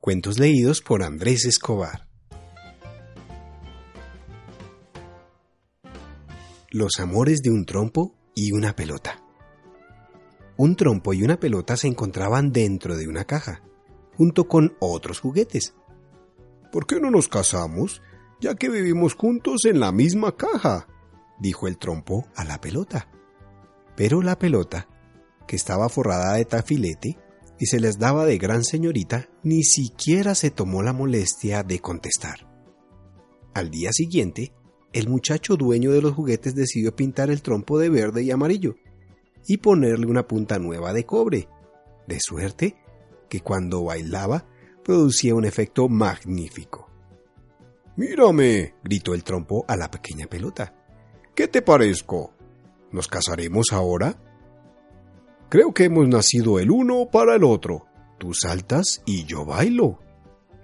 Cuentos leídos por Andrés Escobar. Los amores de un trompo y una pelota. Un trompo y una pelota se encontraban dentro de una caja, junto con otros juguetes. ¿Por qué no nos casamos, ya que vivimos juntos en la misma caja? dijo el trompo a la pelota. Pero la pelota, que estaba forrada de tafilete, y se les daba de gran señorita, ni siquiera se tomó la molestia de contestar. Al día siguiente, el muchacho dueño de los juguetes decidió pintar el trompo de verde y amarillo y ponerle una punta nueva de cobre, de suerte que cuando bailaba producía un efecto magnífico. Mírame, gritó el trompo a la pequeña pelota. ¿Qué te parezco? ¿Nos casaremos ahora? Creo que hemos nacido el uno para el otro. Tú saltas y yo bailo.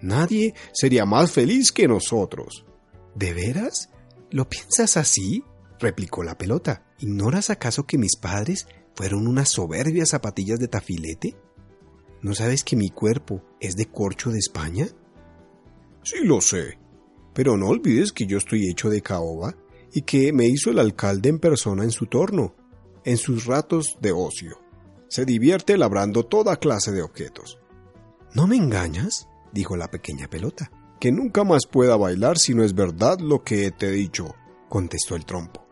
Nadie sería más feliz que nosotros. ¿De veras? ¿Lo piensas así? replicó la pelota. ¿Ignoras acaso que mis padres fueron unas soberbias zapatillas de tafilete? ¿No sabes que mi cuerpo es de corcho de España? Sí lo sé, pero no olvides que yo estoy hecho de caoba y que me hizo el alcalde en persona en su torno, en sus ratos de ocio se divierte labrando toda clase de objetos. ¿No me engañas? dijo la pequeña pelota. Que nunca más pueda bailar si no es verdad lo que te he dicho, contestó el trompo.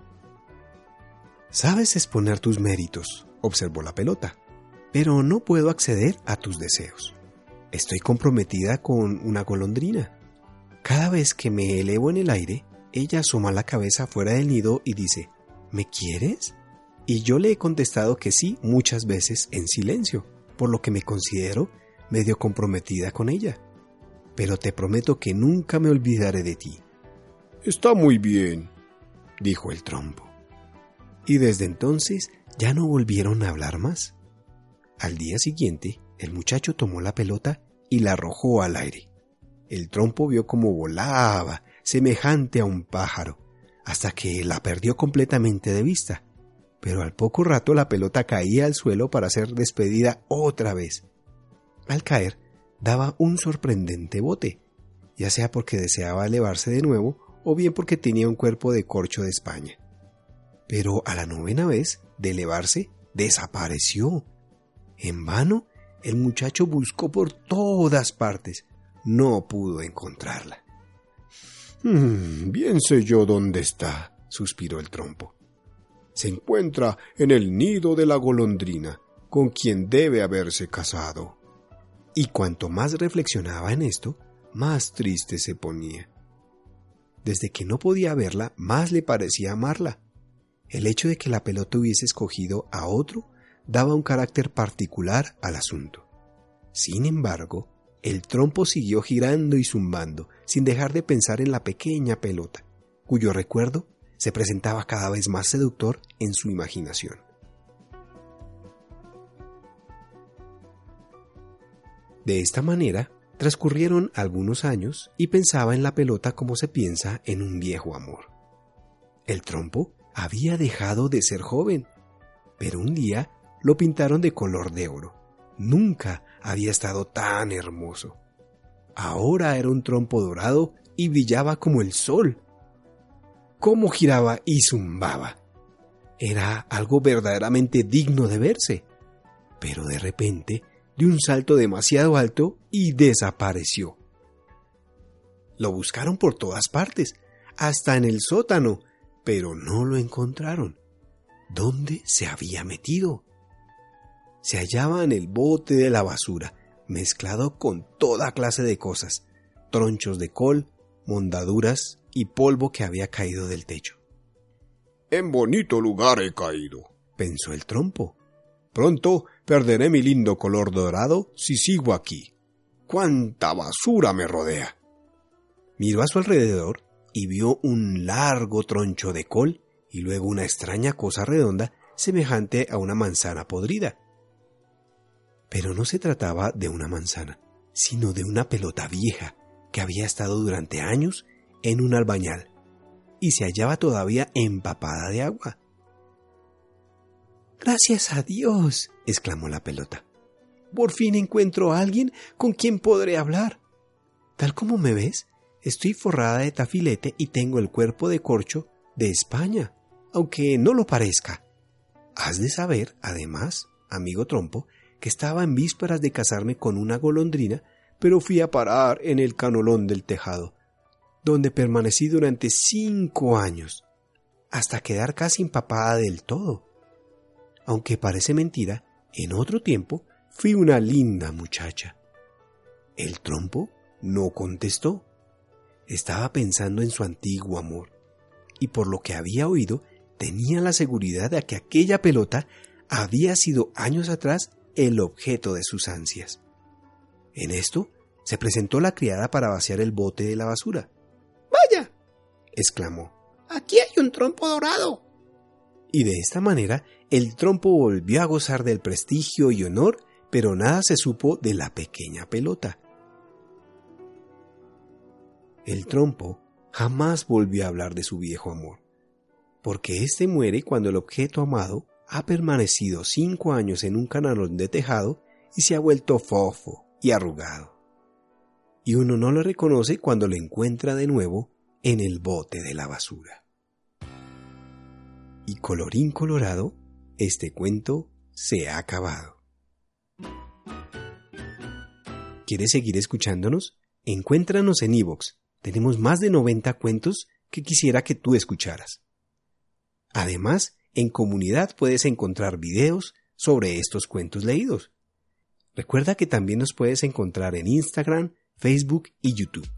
Sabes exponer tus méritos, observó la pelota, pero no puedo acceder a tus deseos. Estoy comprometida con una golondrina. Cada vez que me elevo en el aire, ella asoma la cabeza fuera del nido y dice, ¿Me quieres? Y yo le he contestado que sí muchas veces en silencio, por lo que me considero medio comprometida con ella. Pero te prometo que nunca me olvidaré de ti. Está muy bien, dijo el trompo. Y desde entonces ya no volvieron a hablar más. Al día siguiente, el muchacho tomó la pelota y la arrojó al aire. El trompo vio cómo volaba, semejante a un pájaro, hasta que la perdió completamente de vista pero al poco rato la pelota caía al suelo para ser despedida otra vez. Al caer, daba un sorprendente bote, ya sea porque deseaba elevarse de nuevo o bien porque tenía un cuerpo de corcho de España. Pero a la novena vez de elevarse, desapareció. En vano, el muchacho buscó por todas partes. No pudo encontrarla. Hmm, bien sé yo dónde está, suspiró el trompo se encuentra en el nido de la golondrina, con quien debe haberse casado. Y cuanto más reflexionaba en esto, más triste se ponía. Desde que no podía verla, más le parecía amarla. El hecho de que la pelota hubiese escogido a otro daba un carácter particular al asunto. Sin embargo, el trompo siguió girando y zumbando, sin dejar de pensar en la pequeña pelota, cuyo recuerdo se presentaba cada vez más seductor en su imaginación. De esta manera, transcurrieron algunos años y pensaba en la pelota como se piensa en un viejo amor. El trompo había dejado de ser joven, pero un día lo pintaron de color de oro. Nunca había estado tan hermoso. Ahora era un trompo dorado y brillaba como el sol cómo giraba y zumbaba. Era algo verdaderamente digno de verse. Pero de repente dio un salto demasiado alto y desapareció. Lo buscaron por todas partes, hasta en el sótano, pero no lo encontraron. ¿Dónde se había metido? Se hallaba en el bote de la basura, mezclado con toda clase de cosas, tronchos de col, mondaduras y polvo que había caído del techo. En bonito lugar he caído, pensó el trompo. Pronto perderé mi lindo color dorado si sigo aquí. cuánta basura me rodea. Miró a su alrededor y vio un largo troncho de col y luego una extraña cosa redonda semejante a una manzana podrida. Pero no se trataba de una manzana, sino de una pelota vieja que había estado durante años en un albañal y se hallaba todavía empapada de agua. Gracias a Dios, exclamó la pelota. Por fin encuentro a alguien con quien podré hablar. Tal como me ves, estoy forrada de tafilete y tengo el cuerpo de corcho de España, aunque no lo parezca. Has de saber, además, amigo trompo, que estaba en vísperas de casarme con una golondrina, pero fui a parar en el canolón del tejado, donde permanecí durante cinco años, hasta quedar casi empapada del todo. Aunque parece mentira, en otro tiempo fui una linda muchacha. El trompo no contestó. Estaba pensando en su antiguo amor, y por lo que había oído, tenía la seguridad de que aquella pelota había sido años atrás el objeto de sus ansias. En esto se presentó la criada para vaciar el bote de la basura. Exclamó. Aquí hay un trompo dorado. Y de esta manera el trompo volvió a gozar del prestigio y honor, pero nada se supo de la pequeña pelota. El trompo jamás volvió a hablar de su viejo amor, porque éste muere cuando el objeto amado ha permanecido cinco años en un canalón de tejado y se ha vuelto fofo y arrugado. Y uno no lo reconoce cuando lo encuentra de nuevo en el bote de la basura. Y colorín colorado, este cuento se ha acabado. ¿Quieres seguir escuchándonos? Encuéntranos en iVoox. Tenemos más de 90 cuentos que quisiera que tú escucharas. Además, en comunidad puedes encontrar videos sobre estos cuentos leídos. Recuerda que también nos puedes encontrar en Instagram, Facebook y YouTube.